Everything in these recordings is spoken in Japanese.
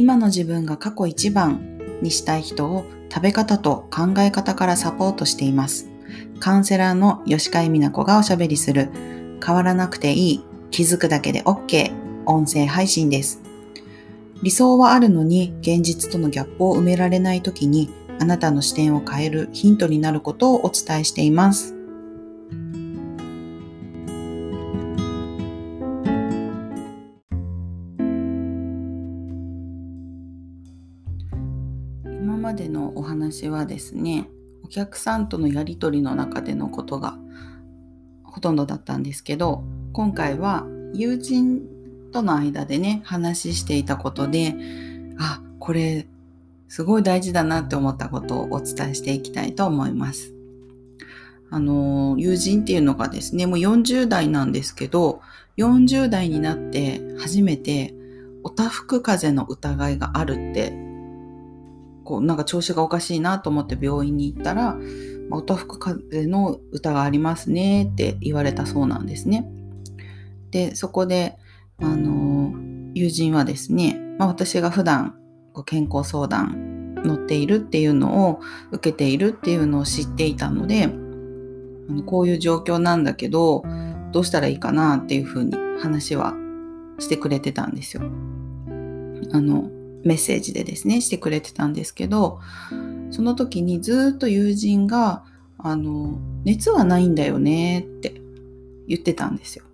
今の自分が過去一番にしたい人を食べ方と考え方からサポートしています。カウンセラーの吉川美奈子がおしゃべりする変わらなくていい気づくだけで OK 音声配信です。理想はあるのに現実とのギャップを埋められない時にあなたの視点を変えるヒントになることをお伝えしています。までのお話はですねお客さんとのやり取りの中でのことがほとんどだったんですけど今回は友人との間でね話していたことであこれすごい大事だなって思ったことをお伝えしていきたいと思います。あの、友人っていうのがですね、もう40代なんですけど、40代になって初めて、おたふく風邪の疑いがあるって、こう、なんか調子がおかしいなと思って病院に行ったら、おたふく風邪の疑いありますねって言われたそうなんですね。で、そこで、あの、友人はですね、まあ、私が普段こう健康相談乗っているっていうのを受けているっていうのを知っていたのでこういう状況なんだけどどうしたらいいかなっていうふうに話はしてくれてたんですよ。あのメッセージでですねしてくれてたんですけどその時にずっと友人があの熱はないんだよねって言ってたんですよ。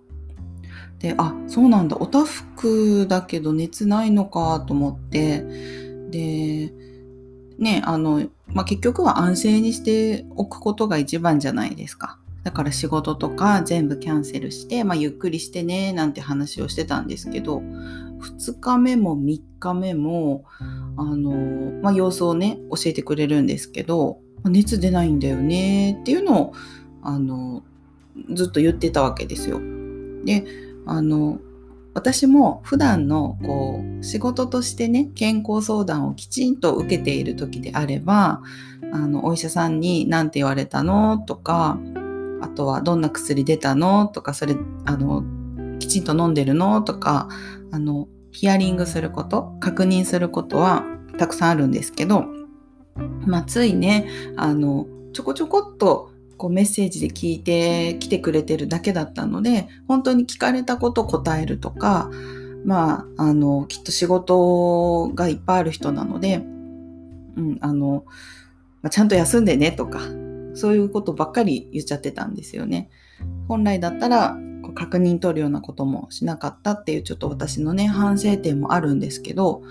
で、あ、そうなんだ。おたふくだけど熱ないのかと思って、で、ね、あの、まあ、結局は安静にしておくことが一番じゃないですか。だから仕事とか全部キャンセルして、まあ、ゆっくりしてね、なんて話をしてたんですけど、2日目も3日目も、あの、まあ、様子をね、教えてくれるんですけど、熱出ないんだよねっていうのを、あの、ずっと言ってたわけですよ。で、あの私も普段のこう仕事としてね健康相談をきちんと受けている時であればあのお医者さんに何て言われたの？とかあとはどんな薬出たの？とかそれあのきちんと飲んでるの？とかあのヒアリングすること確認することはたくさんあるんですけど、まあ、ついねあのちょこちょこっとこうメッセージで聞いてきてくれてるだけだったので、本当に聞かれたこと答えるとか、まあ、あの、きっと仕事がいっぱいある人なので、うん、あの、まあ、ちゃんと休んでねとか、そういうことばっかり言っちゃってたんですよね。本来だったら、確認取るようなこともしなかったっていうちょっと私のね、反省点もあるんですけど、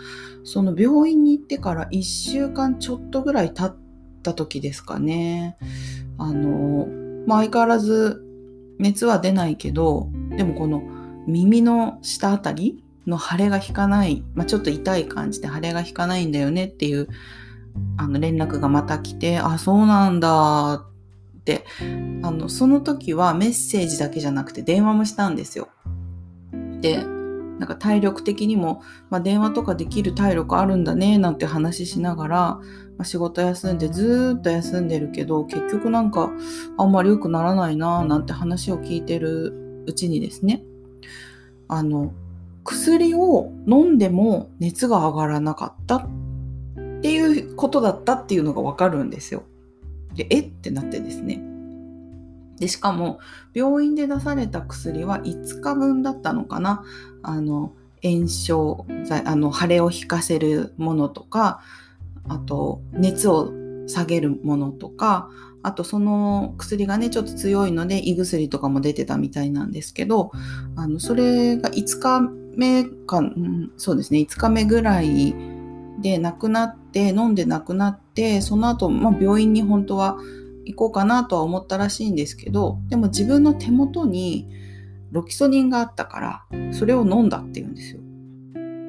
その病院に行ってから1週間ちょっとぐらい経った時ですかね。あの、まあ、相変わらず熱は出ないけど、でもこの耳の下あたりの腫れが引かない、まあ、ちょっと痛い感じで腫れが引かないんだよねっていうあの連絡がまた来て、あ、そうなんだあの、その時はメッセージだけじゃなくて電話もしたんですよ。で、なんか体力的にも、まあ、電話とかできる体力あるんだねなんて話しながら、まあ、仕事休んでずっと休んでるけど結局なんかあんまり良くならないななんて話を聞いてるうちにですねあの薬を飲んでも熱が上がらなかったっていうことだったっていうのがわかるんですよ。でえ？ってなってですね。でしかも病院で出された薬は5日分だったのかな？あの炎症あの腫れを引かせるものとかあと熱を下げるものとかあとその薬がねちょっと強いので胃薬とかも出てたみたいなんですけどあのそれが5日目か、ん、そうですね5日目ぐらいで亡くなって飲んで亡くなってその後、まあ、病院に本当は行こうかなとは思ったらしいんですけどでも自分の手元にロキソニンがあったからそれを飲んだっていうんですよ。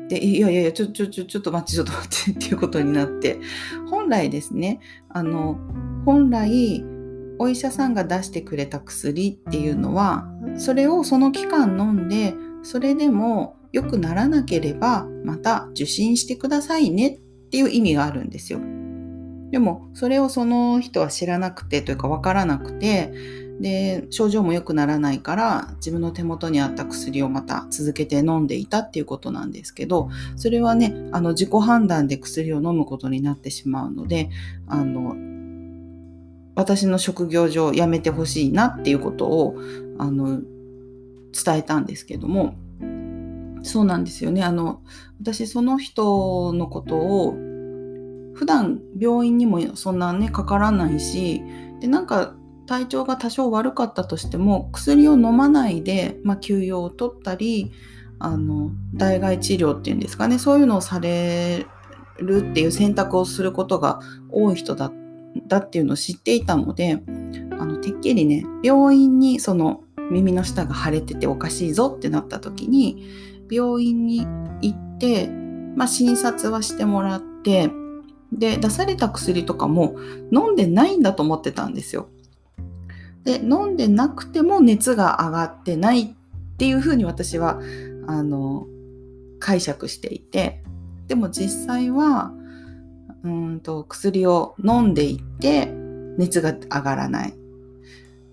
で、いやいやいや、ちょ、ちょ、ちょ、ちょっと待って、ちょっと待って っていうことになって、本来ですね、あの、本来、お医者さんが出してくれた薬っていうのは、それをその期間飲んで、それでも良くならなければ、また受診してくださいねっていう意味があるんですよ。でも、それをその人は知らなくてというか分からなくて、で症状も良くならないから自分の手元にあった薬をまた続けて飲んでいたっていうことなんですけどそれはねあの自己判断で薬を飲むことになってしまうのであの私の職業上やめてほしいなっていうことをあの伝えたんですけどもそうなんですよね。あの私その人のことを普段病院にもそんなねかからないしでなんか体調が多少悪かったとしても薬を飲まないで、まあ、休養を取ったりあの代替治療っていうんですかねそういうのをされるっていう選択をすることが多い人だだっていうのを知っていたのであのてっきりね病院にその耳の下が腫れてておかしいぞってなった時に病院に行って、まあ、診察はしてもらってで出された薬とかも飲んでないんだと思ってたんですよ。で飲んでなくても熱が上がってないっていうふうに私はあの解釈していてでも実際はうんと薬を飲んでいって熱が上がらない。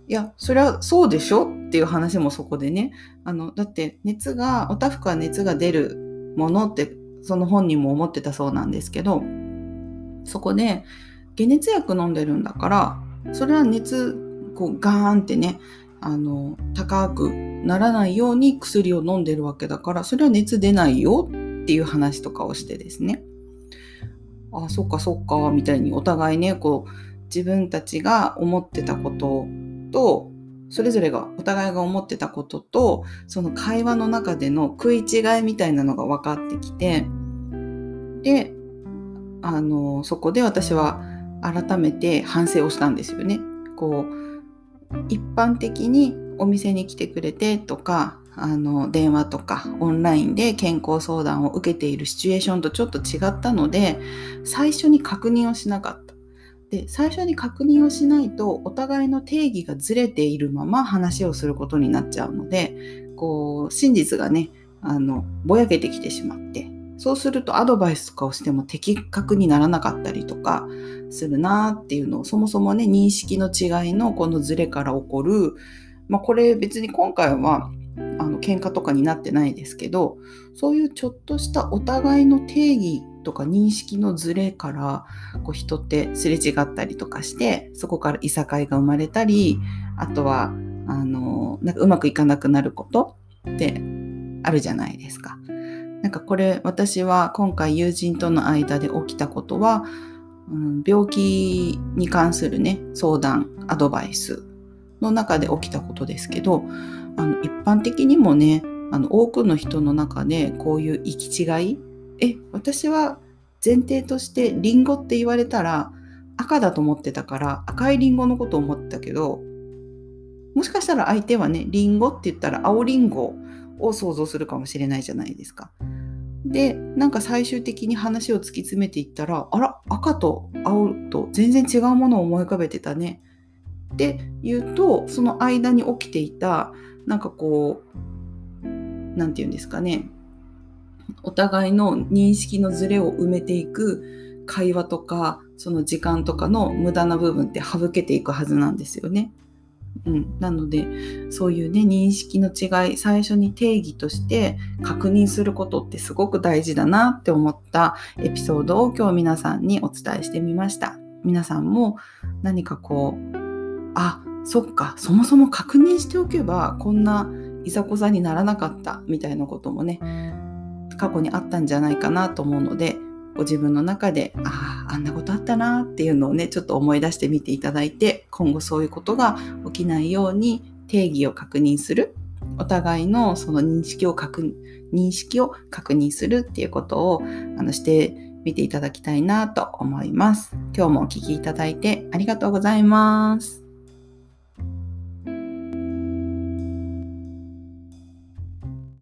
いやそれはそうでしょっていう話もそこでね。あのだって熱がおたふくは熱が出るものってその本人も思ってたそうなんですけどそこで解熱薬飲んでるんだからそれは熱こうガーンってねあの高くならないように薬を飲んでるわけだからそれは熱出ないよっていう話とかをしてですね。あそっかそっかみたいにお互いねこう自分たちが思ってたこととそれぞれがお互いが思ってたこととその会話の中での食い違いみたいなのが分かってきてであのそこで私は改めて反省をしたんですよね。こう一般的にお店に来てくれてとかあの電話とかオンラインで健康相談を受けているシチュエーションとちょっと違ったので最初に確認をしなかった。で最初に確認をしないとお互いの定義がずれているまま話をすることになっちゃうのでこう真実がねあのぼやけてきてしまってそうするとアドバイスとかをしても的確にならなかったりとかするなっていうのをそもそもね認識の違いのこのズレから起こる、まあ、これ別に今回はあの喧嘩とかになってないですけどそういうちょっとしたお互いの定義とか認識のズレからこう人ってすれ違ったりとかしてそこからいさかいが生まれたりあとはあのなんかうまくいかなくなることってあるじゃないですか。なんかこれ私は今回友人との間で起きたことは、うん、病気に関するね相談アドバイスの中で起きたことですけどあの一般的にもねあの多くの人の中でこういう行き違いえ私は前提としてリンゴって言われたら赤だと思ってたから赤いリンゴのことを思ったけどもしかしたら相手はねリンゴって言ったら青リンゴを想像するかもしれないじゃないですか。でなんか最終的に話を突き詰めていったらあら赤と青と全然違うものを思い浮かべてたねって言うとその間に起きていたなんかこう何て言うんですかねお互いの認識のズレを埋めていく会話とかその時間とかの無駄な部分って省けていくはずなんですよね。うん、なのでそういうね認識の違い最初に定義として確認することってすごく大事だなって思ったエピソードを今日皆さんにお伝えしてみました皆さんも何かこうあそっかそもそも確認しておけばこんないざこざにならなかったみたいなこともね過去にあったんじゃないかなと思うのでご自分の中であああんなことあったなっていうのをねちょっと思い出してみていただいて今後そういうことが起きないように定義を確認するお互いのその認識を確認識を確認するっていうことをあのしてみていただきたいなと思います。今日もお聴きいただいてありがとうございます。